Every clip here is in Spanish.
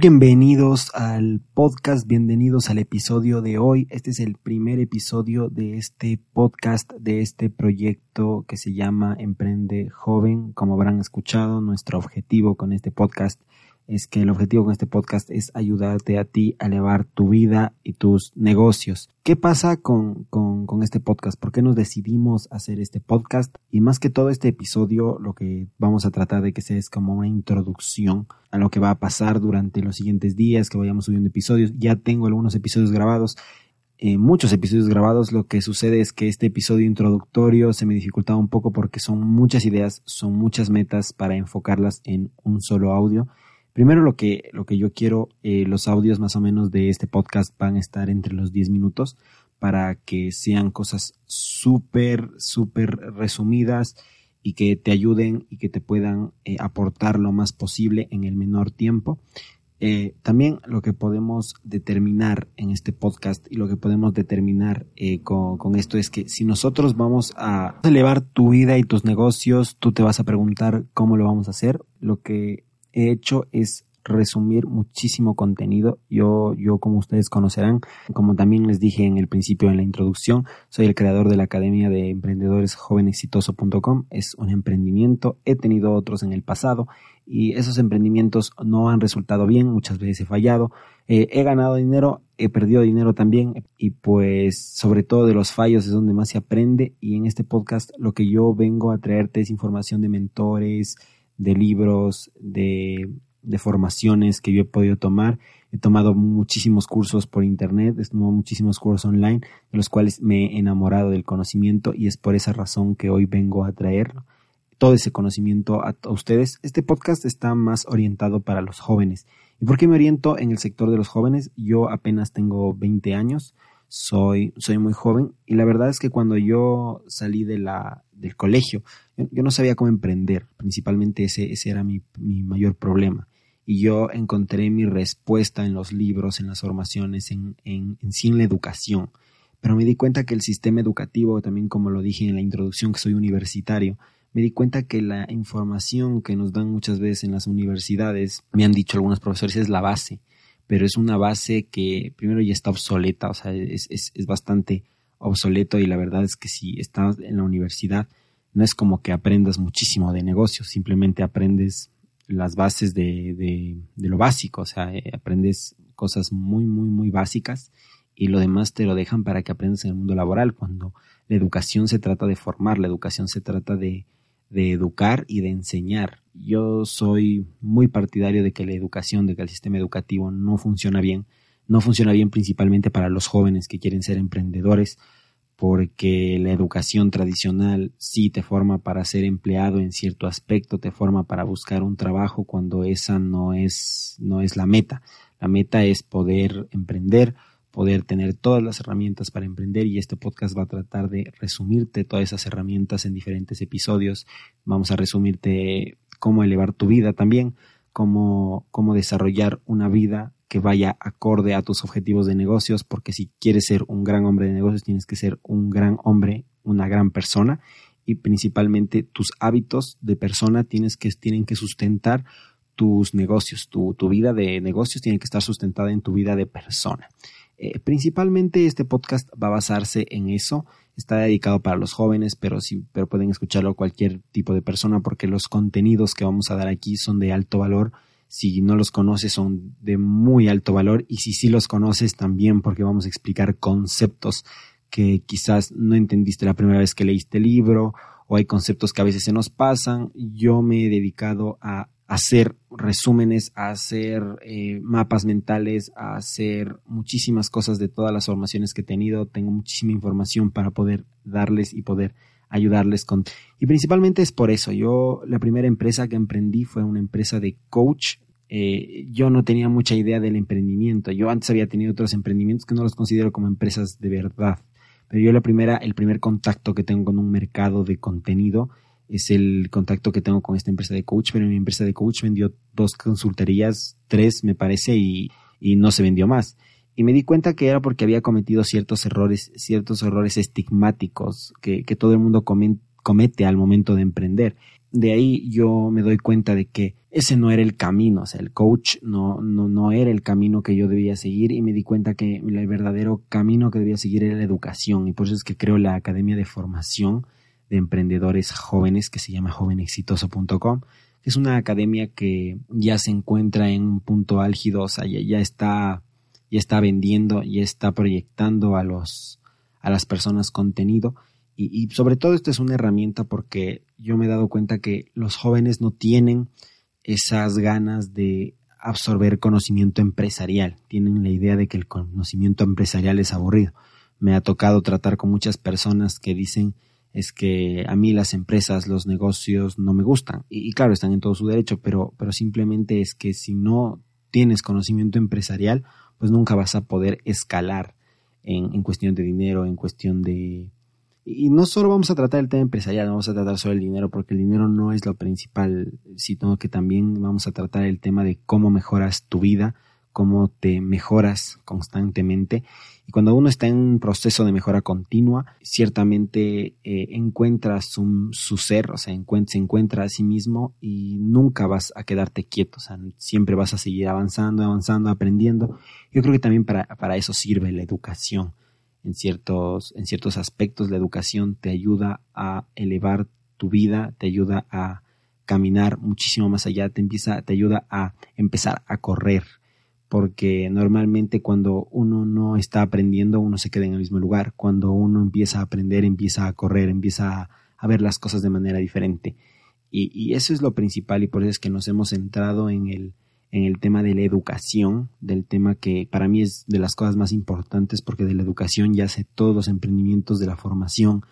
Bienvenidos al podcast, bienvenidos al episodio de hoy. Este es el primer episodio de este podcast, de este proyecto que se llama Emprende Joven. Como habrán escuchado, nuestro objetivo con este podcast es que el objetivo con este podcast es ayudarte a ti a elevar tu vida y tus negocios. ¿Qué pasa con, con, este podcast? ¿Por qué nos decidimos hacer este podcast? Y más que todo este episodio, lo que vamos a tratar de que sea es como una introducción a lo que va a pasar durante los siguientes días, que vayamos subiendo episodios. Ya tengo algunos episodios grabados. Eh, muchos episodios grabados, lo que sucede es que este episodio introductorio se me dificultaba un poco porque son muchas ideas, son muchas metas para enfocarlas en un solo audio Primero lo que, lo que yo quiero, eh, los audios más o menos de este podcast van a estar entre los 10 minutos para que sean cosas súper, súper resumidas y que te ayuden y que te puedan eh, aportar lo más posible en el menor tiempo. Eh, también lo que podemos determinar en este podcast y lo que podemos determinar con, con, esto es que si nosotros vamos a elevar tu vida y tus negocios, tú te vas a preguntar cómo lo vamos a hacer. Lo que he hecho es resumir muchísimo contenido. Yo, yo, como ustedes conocerán, como también les dije en el principio en la introducción, soy el creador de la Academia de Emprendedores Jovenexitoso.com. Es un emprendimiento. He tenido otros en el pasado y esos emprendimientos no han resultado bien. Muchas veces he fallado. Eh, he ganado dinero, he perdido dinero también y pues sobre todo de los fallos es donde más se aprende y en este podcast lo que yo vengo a traerte es información de mentores, de libros, de, de formaciones que yo he podido tomar. He tomado muchísimos cursos por internet, he tomado muchísimos cursos online, de los cuales me he enamorado del conocimiento y es por esa razón que hoy vengo a traer todo ese conocimiento a, ustedes. Este podcast está más orientado para los jóvenes. ¿Y por qué me oriento en el sector de los jóvenes? Yo apenas tengo 20 años, soy, soy muy joven y la verdad es que cuando yo salí de la, del colegio, yo, no sabía cómo emprender, principalmente ese, ese era mi, mi, mayor problema. Y yo encontré mi respuesta en los libros, en las formaciones, en, en, en sí en la educación. Pero me di cuenta que el sistema educativo, también como lo dije en la introducción, que soy universitario, me di cuenta que la información que nos dan muchas veces en las universidades, me han dicho algunos profesores, es la base pero es una base que primero ya está obsoleta, o sea, es, es, es bastante obsoleto y la verdad es que si estás en la universidad no es como que aprendas muchísimo de negocios, simplemente aprendes las bases de, de, de lo básico, o sea, eh, aprendes cosas muy, muy, muy básicas y lo demás te lo dejan para que aprendas en el mundo laboral, cuando la educación se trata de formar, la educación se trata de, de educar y de enseñar. Yo soy muy partidario de que la educación, de que el sistema educativo no funciona bien. No funciona bien principalmente para los jóvenes que quieren ser emprendedores, porque la educación tradicional sí te forma para ser empleado en cierto aspecto, te forma para buscar un trabajo cuando esa no es, no es la meta. La meta es poder emprender, poder tener todas las herramientas para emprender y este podcast va a tratar de resumirte todas esas herramientas en diferentes episodios. Vamos a resumirte cómo elevar tu vida también, cómo, cómo desarrollar una vida que vaya acorde a tus objetivos de negocios, porque si quieres ser un gran hombre de negocios tienes que ser un gran hombre, una gran persona y principalmente tus hábitos de persona tienes que, tienen que sustentar tus negocios, tu, tu vida de negocios tiene que estar sustentada en tu vida de persona. Eh, principalmente este podcast va a basarse en eso. Está dedicado para los jóvenes, pero sí, pero pueden escucharlo cualquier tipo de persona porque los contenidos que vamos a dar aquí son de alto valor. Si no los conoces son de muy alto valor y si sí los conoces también porque vamos a explicar conceptos que quizás no entendiste la primera vez que leíste el libro o hay conceptos que a veces se nos pasan. Yo me he dedicado a hacer resúmenes, a hacer eh, mapas mentales, a hacer muchísimas cosas de todas las formaciones que he tenido. Tengo muchísima información para poder darles y poder ayudarles con... Y principalmente es por eso. Yo, la primera empresa que emprendí fue una empresa de coach. Eh, yo no tenía mucha idea del emprendimiento. Yo antes había tenido otros emprendimientos que no los considero como empresas de verdad. Pero yo la primera, el primer contacto que tengo con un mercado de contenido es el contacto que tengo con esta empresa de coach, pero mi empresa de coach vendió dos consultorías, tres me parece, y, y no se vendió más. Y me di cuenta que era porque había cometido ciertos errores, ciertos errores estigmáticos que, que todo el mundo comete al momento de emprender. de ahí yo me doy cuenta de que ese no era el camino, o sea, el coach no, no, no era el camino que yo debía seguir y me di cuenta que el verdadero camino que debía seguir era la educación y por eso es que creo la Academia de Formación de Emprendedores Jóvenes que se llama jovenexitoso.com, que es una academia que ya se encuentra en un punto álgido, o sea, ya, está, ya está vendiendo, ya está proyectando a los, a las personas contenido y, sobre todo esto es una herramienta porque yo me he dado cuenta que los jóvenes no tienen esas ganas de absorber conocimiento empresarial. Tienen la idea de que el conocimiento empresarial es aburrido. Me ha tocado tratar con muchas personas que dicen es que a mí las empresas, los negocios no me gustan. Y, claro, están en todo su derecho, pero, pero simplemente es que si no tienes conocimiento empresarial, pues nunca vas a poder escalar en cuestión de dinero, en cuestión de, y no solo vamos a tratar el tema empresarial, no vamos a tratar solo el dinero, porque el dinero no es lo principal, sino que también vamos a tratar el tema de cómo mejoras tu vida, cómo te mejoras constantemente. Y cuando uno está en un proceso de mejora continua, ciertamente eh, encuentras su ser, o sea, se encuentra a sí mismo y nunca vas a quedarte quieto, o sea, siempre vas a seguir avanzando, avanzando, aprendiendo. Yo creo que también para, para eso sirve la educación en ciertos, en ciertos aspectos la educación te ayuda a elevar tu vida, te ayuda a caminar muchísimo más allá, te empieza, te ayuda a empezar a correr, porque normalmente cuando uno no está aprendiendo, uno se queda en el mismo lugar, cuando uno empieza a aprender, empieza a correr, empieza a, ver las cosas de manera diferente. Y, y, eso es lo principal y por eso es que nos hemos centrado en el, en el tema de la educación, del tema que para mí es de las cosas más importantes porque de la educación ya sé todos los emprendimientos de la formación,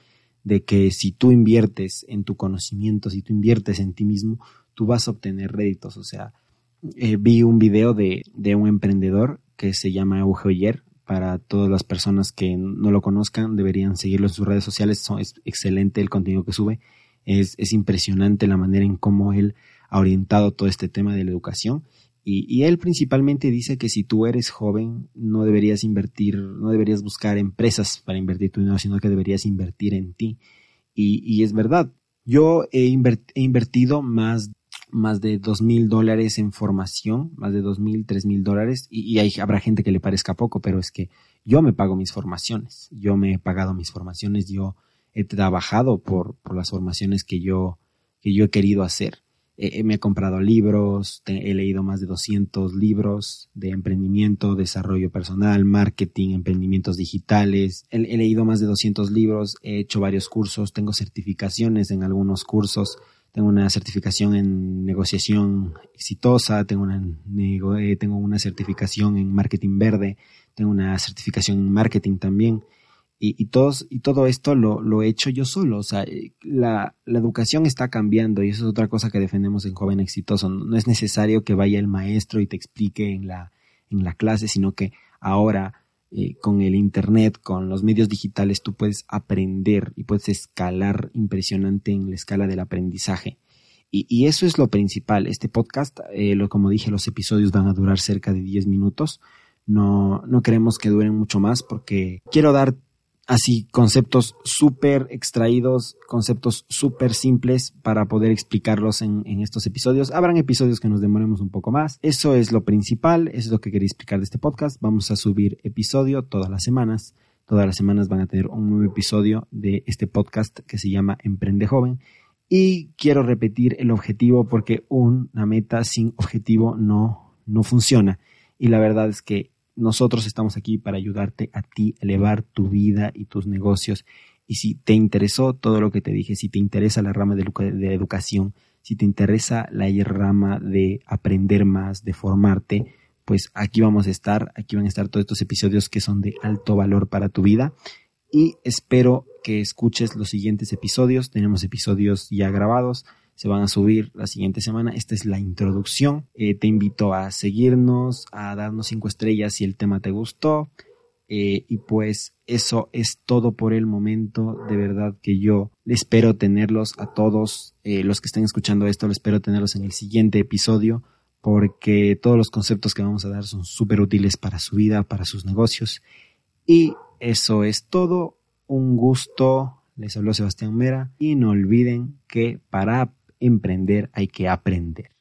de que si tú inviertes en tu conocimiento, si tú inviertes en ti mismo, tú vas a obtener réditos. O sea, eh, vi un video de, de, un emprendedor que se llama Euge Oyer. Para todas las personas que no lo conozcan, deberían seguirlo en sus redes sociales. Es excelente el contenido que sube. Es, es impresionante la manera en cómo él ha orientado todo este tema de la educación y, él principalmente dice que si tú eres joven, no deberías invertir, no deberías buscar empresas para invertir tu dinero, sino que deberías invertir en ti. Y, es verdad, yo he, invertido más, más de dos mil dólares en formación, más de dos mil, tres mil dólares, y, y habrá gente que le parezca poco, pero es que yo me pago mis formaciones, yo me he pagado mis formaciones, yo he trabajado por, por las formaciones que yo, que yo he querido hacer. Me he comprado libros, he leído más de 200 libros de emprendimiento, desarrollo personal, marketing, emprendimientos digitales. He, leído más de 200 libros, he hecho varios cursos, tengo certificaciones en algunos cursos. Tengo una certificación en negociación exitosa, tengo una, eh, tengo una certificación en marketing verde, tengo una certificación en marketing también y, y, todos, y todo esto lo, lo, he hecho yo solo. O sea, eh, la, la, educación está cambiando y eso es otra cosa que defendemos en Joven Exitoso. No, es necesario que vaya el maestro y te explique en la, en la clase, sino que ahora eh, con el Internet, con los medios digitales, tú puedes aprender y puedes escalar impresionante en la escala del aprendizaje. Y, y eso es lo principal. Este podcast, eh, lo, como dije, los episodios van a durar cerca de 10 minutos. No, no queremos que duren mucho más porque quiero dar así conceptos súper extraídos, conceptos súper simples para poder explicarlos en, estos episodios. Habrán episodios que nos demoremos un poco más. Eso es lo principal, eso es lo que quería explicar de este podcast. Vamos a subir episodio todas las semanas. Todas las semanas van a tener un nuevo episodio de este podcast que se llama Emprende Joven. Y quiero repetir el objetivo porque una meta sin objetivo no, no funciona. Y la verdad es que nosotros estamos aquí para ayudarte a ti elevar tu vida y tus negocios. Y si te interesó todo lo que te dije, si te interesa la rama de, de educación, si te interesa la rama de aprender más, de formarte, pues aquí vamos a estar, aquí van a estar todos estos episodios que son de alto valor para tu vida. Y espero que escuches los siguientes episodios. Tenemos episodios ya grabados se van a subir la siguiente semana. Esta es la introducción. Eh, te invito a seguirnos, a darnos cinco estrellas si el tema te gustó. Eh, y pues eso es todo por el momento. De verdad que yo espero tenerlos a todos eh, los que estén escuchando esto. espero tenerlos en el siguiente episodio porque todos los conceptos que vamos a dar son súper útiles para su vida, para sus negocios. Y eso es todo. Un gusto. Les habló Sebastián Mera. Y no olviden que para emprender hay que aprender.